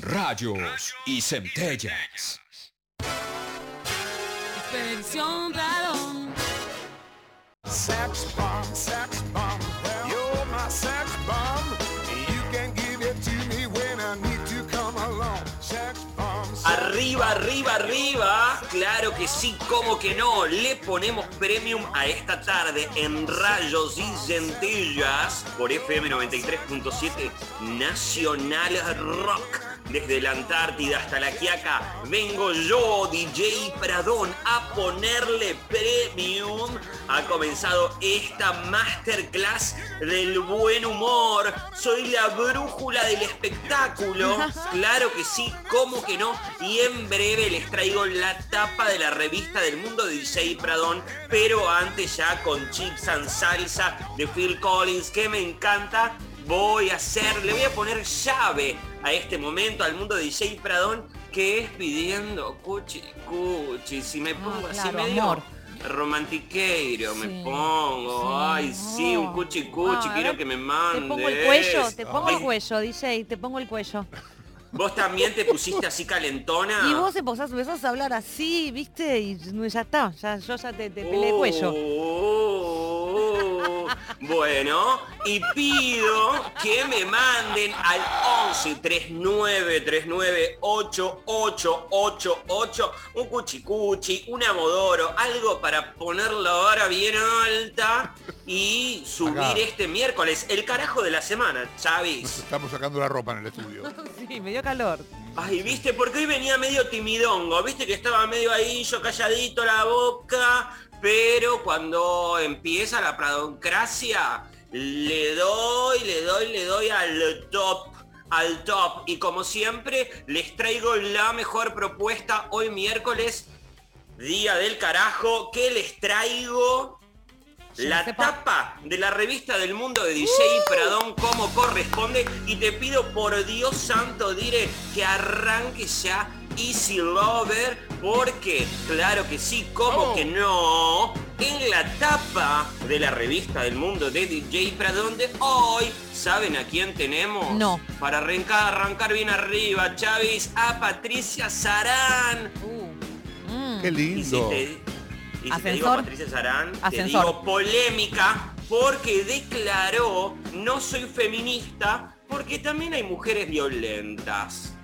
rayos y centellas. Expedición Radón. Sex bomb, sex bomb. You're my sex bomb. You can give it to me when I need to come along. Sex bomb. sex Arriba, arriba, arriba. Claro que sí, como que no. Le ponemos premium a esta tarde en Rayos y Centellas por FM 93.7 Nacional Rock. Desde la Antártida hasta la Quiaca, vengo yo, DJ Pradón, a ponerle premium. Ha comenzado esta masterclass del buen humor. Soy la brújula del espectáculo. Claro que sí, como que no. Y en breve les traigo la tapa de la revista del mundo de DJ Pradón. Pero antes ya con Chips and Salsa de Phil Collins, que me encanta. Voy a hacer, le voy a poner llave a este momento al mundo de DJ Pradón, que es pidiendo cuchi, cuchi. Si me pongo así Ah, claro, medio amor. romantiqueiro, me pongo. sí, Ay, sí, un oh. cuchi cuchi, Ah, a quiero ver, que me mandes. Te pongo el cuello, te pongo el cuello, DJ, te pongo el cuello. Vos también te pusiste así calentona. Y vos empezás, empezás a hablar así, ¿viste? Y ya está, ya, yo ya te, te peleé el cuello. Oh, bueno, y pido que me manden al 11 39 39 8888 un cuchicuchi, un amodoro, algo para ponerla ahora bien alta y subir Acá. este miércoles, el carajo de la semana, Chavis. estamos sacando la ropa en el estudio. Sí, me dio calor. Ay, viste, porque hoy venía medio timidongo, viste que estaba medio ahí, yo calladito la boca, pero cuando empieza la pradoncracia, le doy, le doy, le doy al top, al top. Y como siempre, les traigo la mejor propuesta hoy miércoles, día del carajo, que les traigo la tapa de la revista del mundo de DJ Pradón como corresponde y te pido por Dios santo dire que arranque ya Easy Lover porque claro que sí, como Oh. que no, en la tapa de la revista del mundo de DJ Pradón de hoy, ¿saben a quién tenemos? No. Para arrancar, arrancar bien arriba, Chavis, a Patricia Sarán. Uh, mm. Qué Y si lindo. te, y si te digo Ascensor. Patricia Sarán, te Ascensor. digo polémica porque declaró no soy feminista porque también hay mujeres violentas.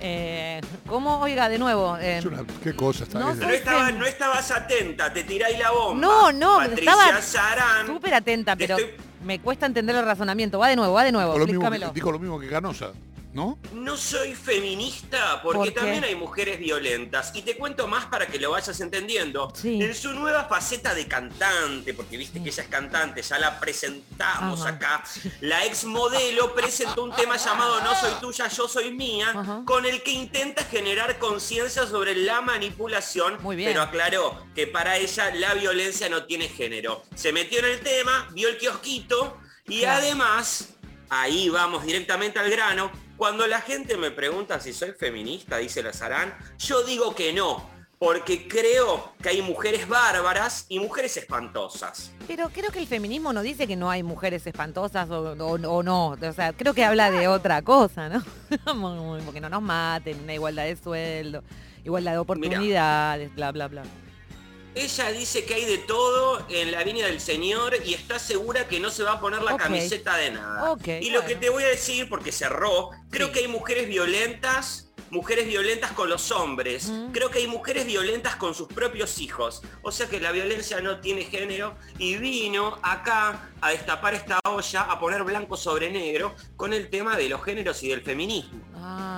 Eh, ¿Cómo? Oiga, de nuevo. eh, una- qué cosa está No estaba- estabas atenta, te tiráis la bomba. No, no, Patricia estaba Sarán. súper atenta, te pero estoy- me cuesta entender el razonamiento. Va de nuevo, va de nuevo, Dijo lo, mismo que, explícamelo. dijo lo mismo que Canosa, ¿no? No soy feminista porque también hay mujeres violentas. Y te cuento más para que lo vayas entendiendo. Sí. En su nueva faceta de cantante, porque viste que ella es cantante, ya la presentamos Ajá. acá. La ex modelo presentó un tema llamado No soy tuya, yo soy mía, Ajá. con el que intenta generar conciencia sobre la manipulación, Muy bien. pero aclaró que para ella la violencia no tiene género. Se metió en el tema, vio el kiosquito y Claro. además, ahí vamos directamente al grano, cuando la gente me pregunta si soy feminista, dice la Sarán, yo digo que no, porque creo que hay mujeres bárbaras y mujeres espantosas. Pero creo que el feminismo no dice que no hay mujeres espantosas o, o- o no. O sea, creo que habla de otra cosa, ¿no? Porque no nos maten, una igualdad de sueldo, igualdad de oportunidades, bla, bla, bla. Ella dice que hay de todo en la viña del Señor y está segura que no se va a poner la camiseta de nada. Ok, y lo que te voy a decir, porque cerró, creo Sí. que hay mujeres violentas, mujeres violentas con los hombres. Mm. Creo que hay mujeres violentas con sus propios hijos. O sea que la violencia no tiene género y vino acá a destapar esta olla, a poner blanco sobre negro con el tema de los géneros y del feminismo. Ah,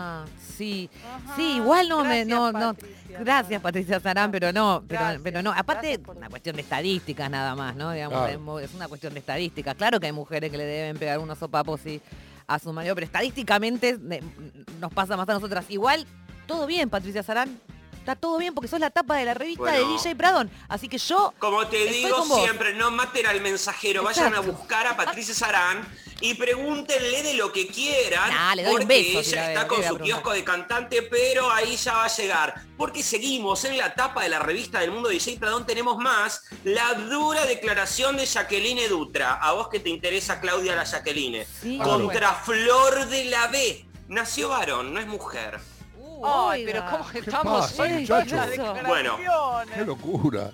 sí. Sí, igual no me, no, no. Gracias Patricia Sarán, pero no, pero, Gracias. pero no. Aparte, Gracias por- una cuestión de estadísticas nada más, ¿no? Digamos, Claro. es una cuestión de estadísticas. Claro que hay mujeres que le deben pegar unos sopapos y a su marido, pero estadísticamente nos pasa más a nosotras. Igual, todo bien, Patricia Sarán. Está todo bien porque sos la tapa de la revista Bueno. de DJ Pradón. Así que yo Como te digo siempre, no maten al mensajero, vayan a buscar a Patricia Sarán y pregúntenle de lo que quieran, Nah, le doy un porque beso si ella la está veo, con ¿qué voy a su kiosco de cantante, pero ahí ya va a llegar. Porque seguimos en la tapa de la revista del mundo DJ Pradón, tenemos más la dura declaración de Jacqueline Dutra. A vos que te interesa, Claudia la Jacqueline. Sí, Contra Flor de la B. nació varón, no es mujer. Ay, pero ¿cómo ¿Qué estamos pasa, hoy con muchachos? las Bueno. Qué locura.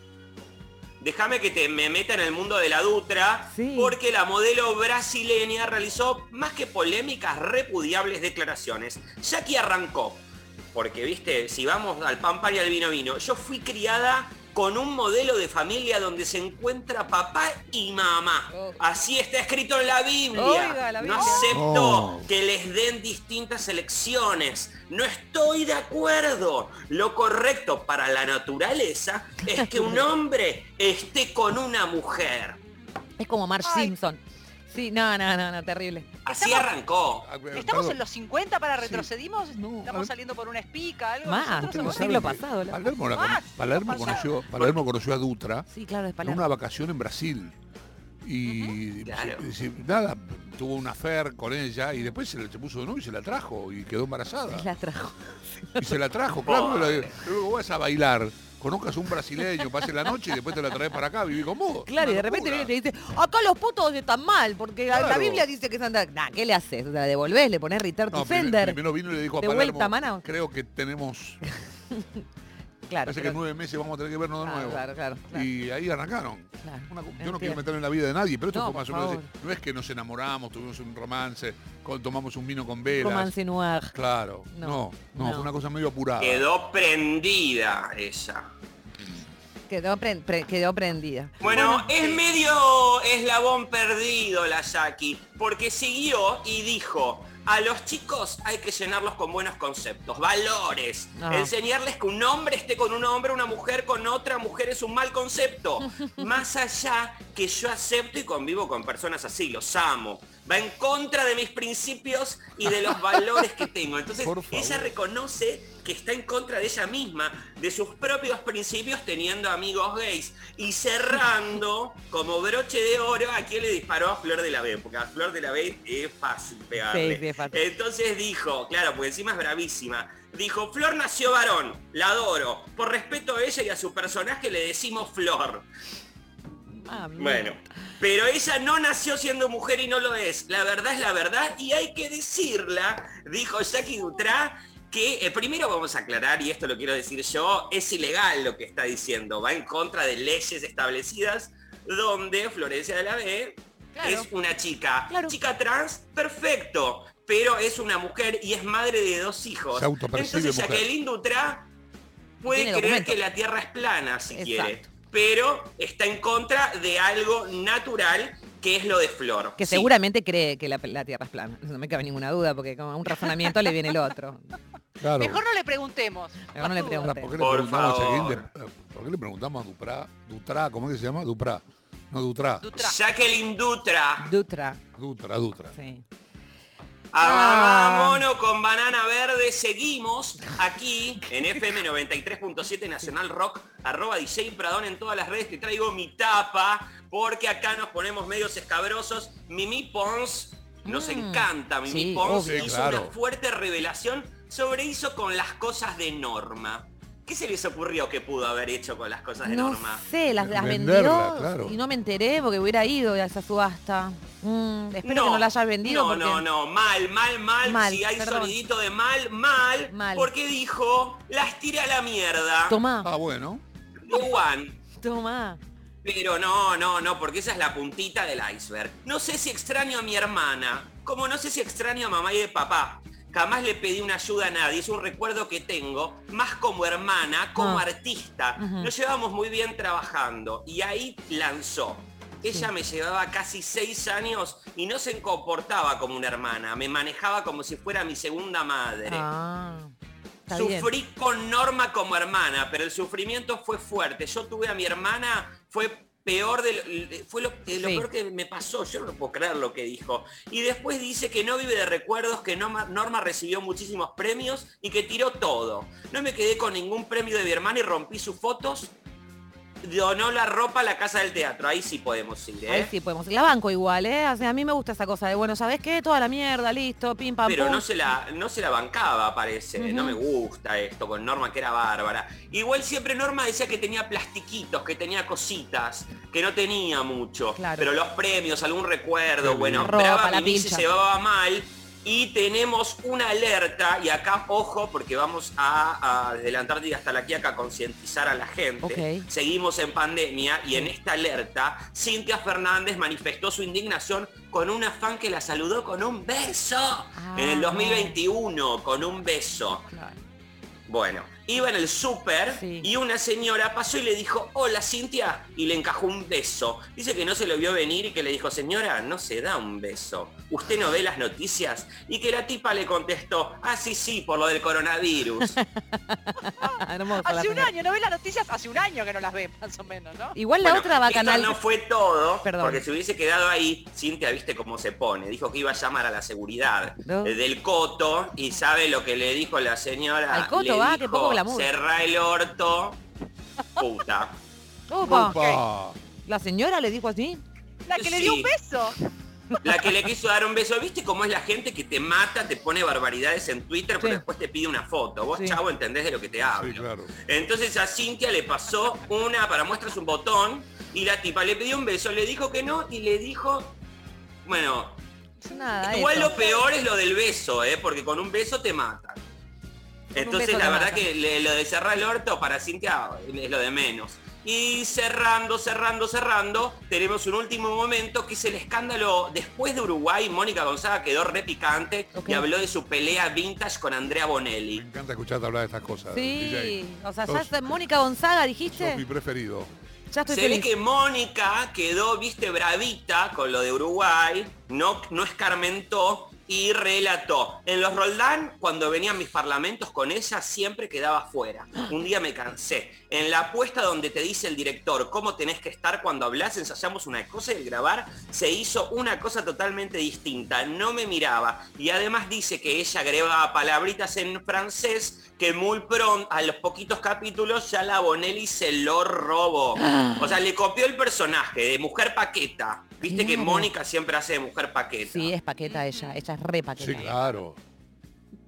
Déjame que te me meta en el mundo de la Dutra, Sí. porque la modelo brasileña realizó más que polémicas, repudiables declaraciones. Ya que arrancó, porque viste, si vamos al pan pan y al vino vino, yo fui criada con un modelo de familia donde se encuentra papá y mamá. Oh. Así está escrito en la Biblia. Oiga, la No acepto Oh. que les den distintas elecciones. No estoy de acuerdo. Lo correcto para la naturaleza es que un hombre esté con una mujer. Es como Marge Ay. Simpson. Sí, no, no, no, no, terrible. Así Estamos- arrancó. ¿Estamos perdón. en los 50 para Sí. retrocedimos? No, ¿Estamos saliendo por una espica? ¿Algo? Más, Nosotros creo somos- que siglo ¿Saben que pasado, la- Palermo, la- Ah, Palermo conoció, Palermo conoció a Dutra Sí, claro, es en una vacación en Brasil. Y Claro. y- y- nada, tuvo una affair con ella y después se, le- se puso de novio y se la trajo y quedó embarazada. La trajo. Y se la trajo, claro. La- Luego vas a bailar, conozcas a un brasileño, pase la noche y después te la traes para acá, viví con vos. Claro, y de repente viene y te dice, acá los putos están mal, porque la-. Biblia dice que son... Nah, ¿qué le haces? O sea, la devolvés, le pones return No, sender. primero vino y le dijo a De Palermo, vuelta, mana. creo que tenemos, Claro, parece que en nueve meses vamos a tener que vernos de nuevo. claro, claro, claro. Y ahí arrancaron. Claro, Una- yo no quiero meterme en la vida de nadie, pero esto No, fue más o menos. No es que nos enamoramos, tuvimos un romance, con- tomamos un vino con velas. Romance noir. Claro, No, no, no, no. fue una cosa medio apurada. Quedó prendida ella. Quedó, pre- pre- quedó prendida. Bueno, es medio eslabón perdido la Jackie, porque siguió y dijo, a los chicos hay que llenarlos con buenos conceptos, valores, Ah. enseñarles que un hombre esté con un hombre, una mujer con otra mujer es un mal concepto. Más allá que yo acepto y convivo con personas así, los amo. Va en contra de mis principios y de los valores que tengo. Entonces, ella reconoce que está en contra de ella misma, de sus propios principios teniendo amigos gays. Y cerrando, como broche de oro, a quién le disparó a Flor de la B, porque a Flor de la B es fácil pegarle. Sí, sí, es fácil. Entonces dijo, claro, porque encima es bravísima, dijo, Flor nació varón, la adoro. Por respeto a ella y a su personaje le decimos Flor. Ah. Bueno, pero ella no nació siendo mujer y no lo es. La verdad es la verdad y hay que decirla, dijo Jackie Dutra, que eh, primero vamos a aclarar, y esto lo quiero decir yo, es ilegal lo que está diciendo, va en contra de leyes establecidas donde Florencia de la B Claro. es una chica. Claro. Chica trans, perfecto, pero es una mujer y es madre de dos hijos. Se Entonces mujer. Jacqueline Dutra puede Tiene creer documento. que la Tierra es plana si Exacto. quiere, pero está en contra de algo natural que es lo de Flor. Que Sí. seguramente cree que la, la Tierra es plana. No me cabe ninguna duda, porque como a un razonamiento le viene el otro. Claro. Mejor no le preguntemos. Mejor no le Más pregunte. Ahora, ¿por qué, Por le preguntamos de- ¿Por qué le preguntamos a Duprá? Dutra, ¿cómo es que se llama? Duprá. No, Dutra. Dutra. Jacqueline Dutra. Dutra. Dutra, Dutra. Sí. Ah, mono con banana verde. Seguimos aquí en FM 93.7 Nacional Rock, arroba DJ Pradón en todas las redes. Te traigo mi tapa porque acá nos ponemos medios escabrosos. Mimi Pons, nos Mm, encanta. Mimi sí, Pons hizo Claro. una fuerte revelación sobre hizo con las cosas de Norma. ¿Qué se les ocurrió que pudo haber hecho con las cosas de No Norma? sé, las, las Venderla, vendió claro. y no me enteré porque hubiera ido a esa subasta. Mm, espero que no la hayas vendido No, porque... no, no, mal, mal, mal. Mal, si hay perdón. sonidito de mal, mal, Mal. Porque dijo, las tiré a la mierda. Tomá, Ah, bueno. Juan. tomá. Pero no, no, no, porque esa es la puntita del iceberg. No sé si extraño a mi hermana, como no sé si extraño a mamá y a papá. Jamás le pedí una ayuda a nadie, es un recuerdo que tengo, más como hermana, como Ah. artista. Nos llevamos muy bien trabajando y ahí lanzó. Ella me llevaba casi seis años y no se comportaba como una hermana, me manejaba como si fuera mi segunda madre. Ah, está bien. Sufrí con Norma como hermana, pero el sufrimiento fue fuerte. Yo tuve a mi hermana, fue peor de lo, fue lo, eh, lo Sí. peor que me pasó. Yo no puedo creer lo que dijo. Y después dice que no vive de recuerdos, que Norma, Norma recibió muchísimos premios y que tiró todo. No me quedé con ningún premio de mi hermana y rompí sus fotos. Donó la ropa a la casa del teatro. Ahí sí podemos ir, ¿eh? Ahí sí podemos. La banco igual, ¿eh? O sea, a mí me gusta esa cosa de, bueno, ¿sabes qué? Toda la mierda, listo, pim, pam, Pero pum. no se la, no se la bancaba, parece. No me gusta esto con Norma, que era bárbara. Igual siempre Norma decía que tenía plastiquitos, que tenía cositas, que no tenía mucho. Claro. Pero los premios, algún recuerdo, bueno. Brava Ropa, la Mimi se llevaba mal Y tenemos una alerta, y acá, ojo, porque vamos a, a desde la Antártida hasta la Quiaca a concientizar a la gente. Seguimos en pandemia y en esta alerta, Cintia Fernández manifestó su indignación con una fan que la saludó con un beso en el Ah. 2021, con un beso. Claro. Bueno, iba en el súper Sí. y una señora pasó y le dijo, hola Cintia, y le encajó un beso. Dice que no se lo vio venir y que le dijo, señora, no se da un beso. ¿Usted no ve las noticias? Y que la tipa le contestó, ah, sí, sí, por lo del coronavirus. Hace un señora. año, ¿no ves las noticias? Hace un año que no las ve, más o menos, ¿no? Igual la Bueno, otra va a canal. no fue todo, Perdón. porque si hubiese quedado ahí, Cintia, viste cómo se pone. Dijo que iba a llamar a la seguridad No. del Coto y sabe lo que le dijo la señora. Al Coto Le va, que poco dijo, glamour. Cerrá el orto, puta. Opa, la señora le dijo así. La que le dio un beso. La que le quiso dar un beso, ¿viste cómo es la gente que te mata, te pone barbaridades en Twitter, pero después te pide una foto? Vos, Sí. chavo, entendés de lo que te hablo. Sí, claro. Entonces a Cintia le pasó una para muestras un botón y la tipa le pidió un beso, le dijo que no y le dijo, bueno, Nada, igual eso. lo peor es lo del beso, ¿eh? porque con un beso te matan. Entonces la verdad que le- lo de cerrar el orto para Cintia es lo de menos. Y cerrando, cerrando, cerrando, tenemos un último momento que es el escándalo después de Uruguay. Mónica Gonzaga quedó re picante Ok. y habló de su pelea vintage con Andrea Me Bonelli. encanta escucharte hablar de estas cosas. DJ. Sí, o sea, ya Sos- está Mónica Gonzaga, sos dijiste. mi preferido. Ya estoy Se ve que Mónica quedó, viste, bravita con lo de Uruguay, no, no escarmentó y relató. En los Roldán, cuando venían mis parlamentos con ella, siempre quedaba fuera. Un día me cansé. En la apuesta donde te dice el director cómo tenés que estar cuando hablas, ensayamos una cosa y el grabar se hizo una cosa totalmente distinta. No me miraba. Y además dice que ella agregaba palabritas en francés que muy pronto, a los poquitos capítulos, ya la Bonelli se lo robó. O sea, le copió el personaje de mujer paqueta. Viste que. Mónica siempre hace de mujer paqueta. Sí, es paqueta ella, ella Sí, claro.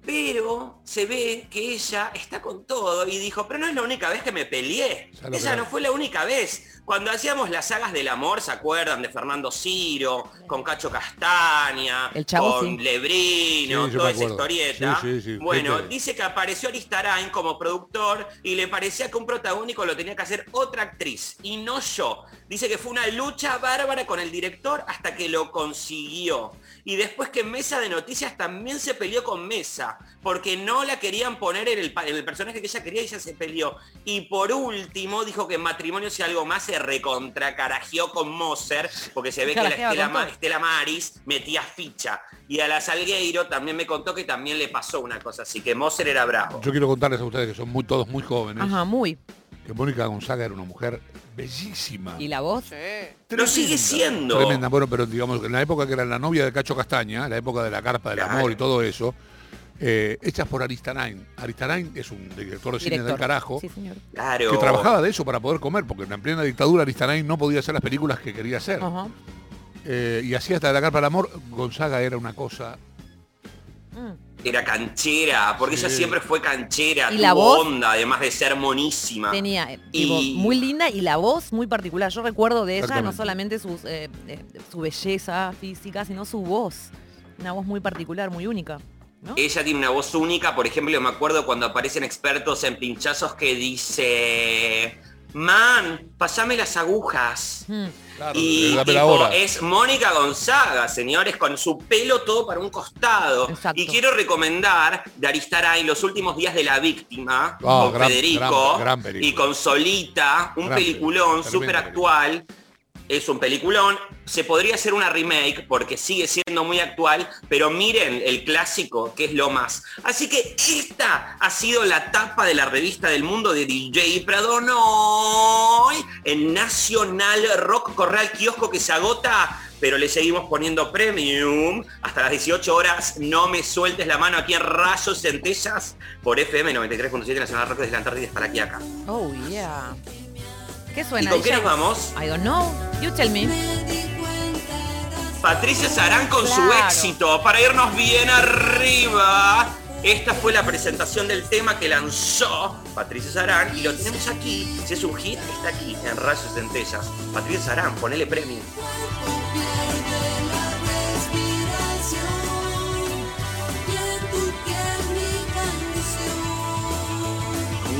Pero se ve que ella está con todo y dijo, pero no es la única vez que me peleé. Esa no fue la única vez. Cuando hacíamos las sagas del amor, ¿se acuerdan? De Fernando Ciro, con Cacho Castaña, El con sí. Lebrino, Sí, toda esa historieta. Sí, sí, sí. Bueno, Gente. dice que apareció Aristarain como productor y le parecía que un protagónico lo tenía que hacer otra actriz y no yo. Dice que fue una lucha bárbara con el director hasta que lo consiguió. Y después que Mesa de Noticias también se peleó con Mesa, porque no la querían poner en el, en el personaje que ella quería y ella se peleó. Y por último dijo que en matrimonio si algo más se recontracarajeó con Moser, porque se ve que la Estela, Ma- Maris metía ficha. Y a la Salgueiro también me contó que también le pasó una cosa así, que Moser era bravo. Yo quiero contarles a ustedes que son muy, todos muy jóvenes, Ajá, muy. que Mónica Gonzaga era una mujer bellísima. ¿Y la voz? Sí. Lo sigue siendo. Tremenda, bueno, pero digamos, en la época que era la novia de Cacho Castaña, la época de la carpa del Claro. amor y todo eso, eh, hechas por Aristarain. Aristarain es un director de cine del carajo, Sí, señor. Claro. que trabajaba de eso para poder comer, porque en la plena dictadura Aristarain no podía hacer las películas que quería hacer. Eh, y así hasta la carpa del amor, Gonzaga era una cosa... Mm. Era canchera, porque Sí. ella siempre fue canchera, ¿Y tuvo la voz? onda, además de ser monísima. Tenía eh, Y- tipo, muy linda y la voz muy particular. Yo recuerdo de ella no solamente sus, eh, eh, su belleza física, sino su voz. Una voz muy particular, muy única. ¿No? Ella tiene una voz única, por ejemplo, me acuerdo cuando aparecen expertos en pinchazos que dice, man, pasame las agujas. Mm. Claro, Y la tipo, es Mónica Gonzaga, señores, con su pelo todo para un costado. Exacto. Y quiero recomendar de Aristaray Los últimos días de la víctima, Ah, con gran- Federico gran- gran película. y con Solita, un Gran peliculón súper actual. Es un peliculón. Se podría hacer una remake porque sigue siendo muy actual, pero miren el clásico, que es lo más. Así que esta ha sido la tapa de la revista del mundo de DJ Pradonoy en Nacional Rock Corral Kiosco que se agota, pero le seguimos poniendo premium hasta las 18 horas. No me sueltes la mano aquí en Rayos Centellas por FM 93.7 Nacional Rock desde la Antártida hasta aquí acá. Oh, yeah. ¿Qué ¿Y suena? con qué nos vamos? I don't know. You tell me. Patricia Sarán con su éxito para irnos bien arriba. Esta fue la presentación del tema que lanzó Patricia Sarán y lo tenemos aquí. Si es un hit, está aquí en Rayos Centellas. Patricia Sarán, ponele premio.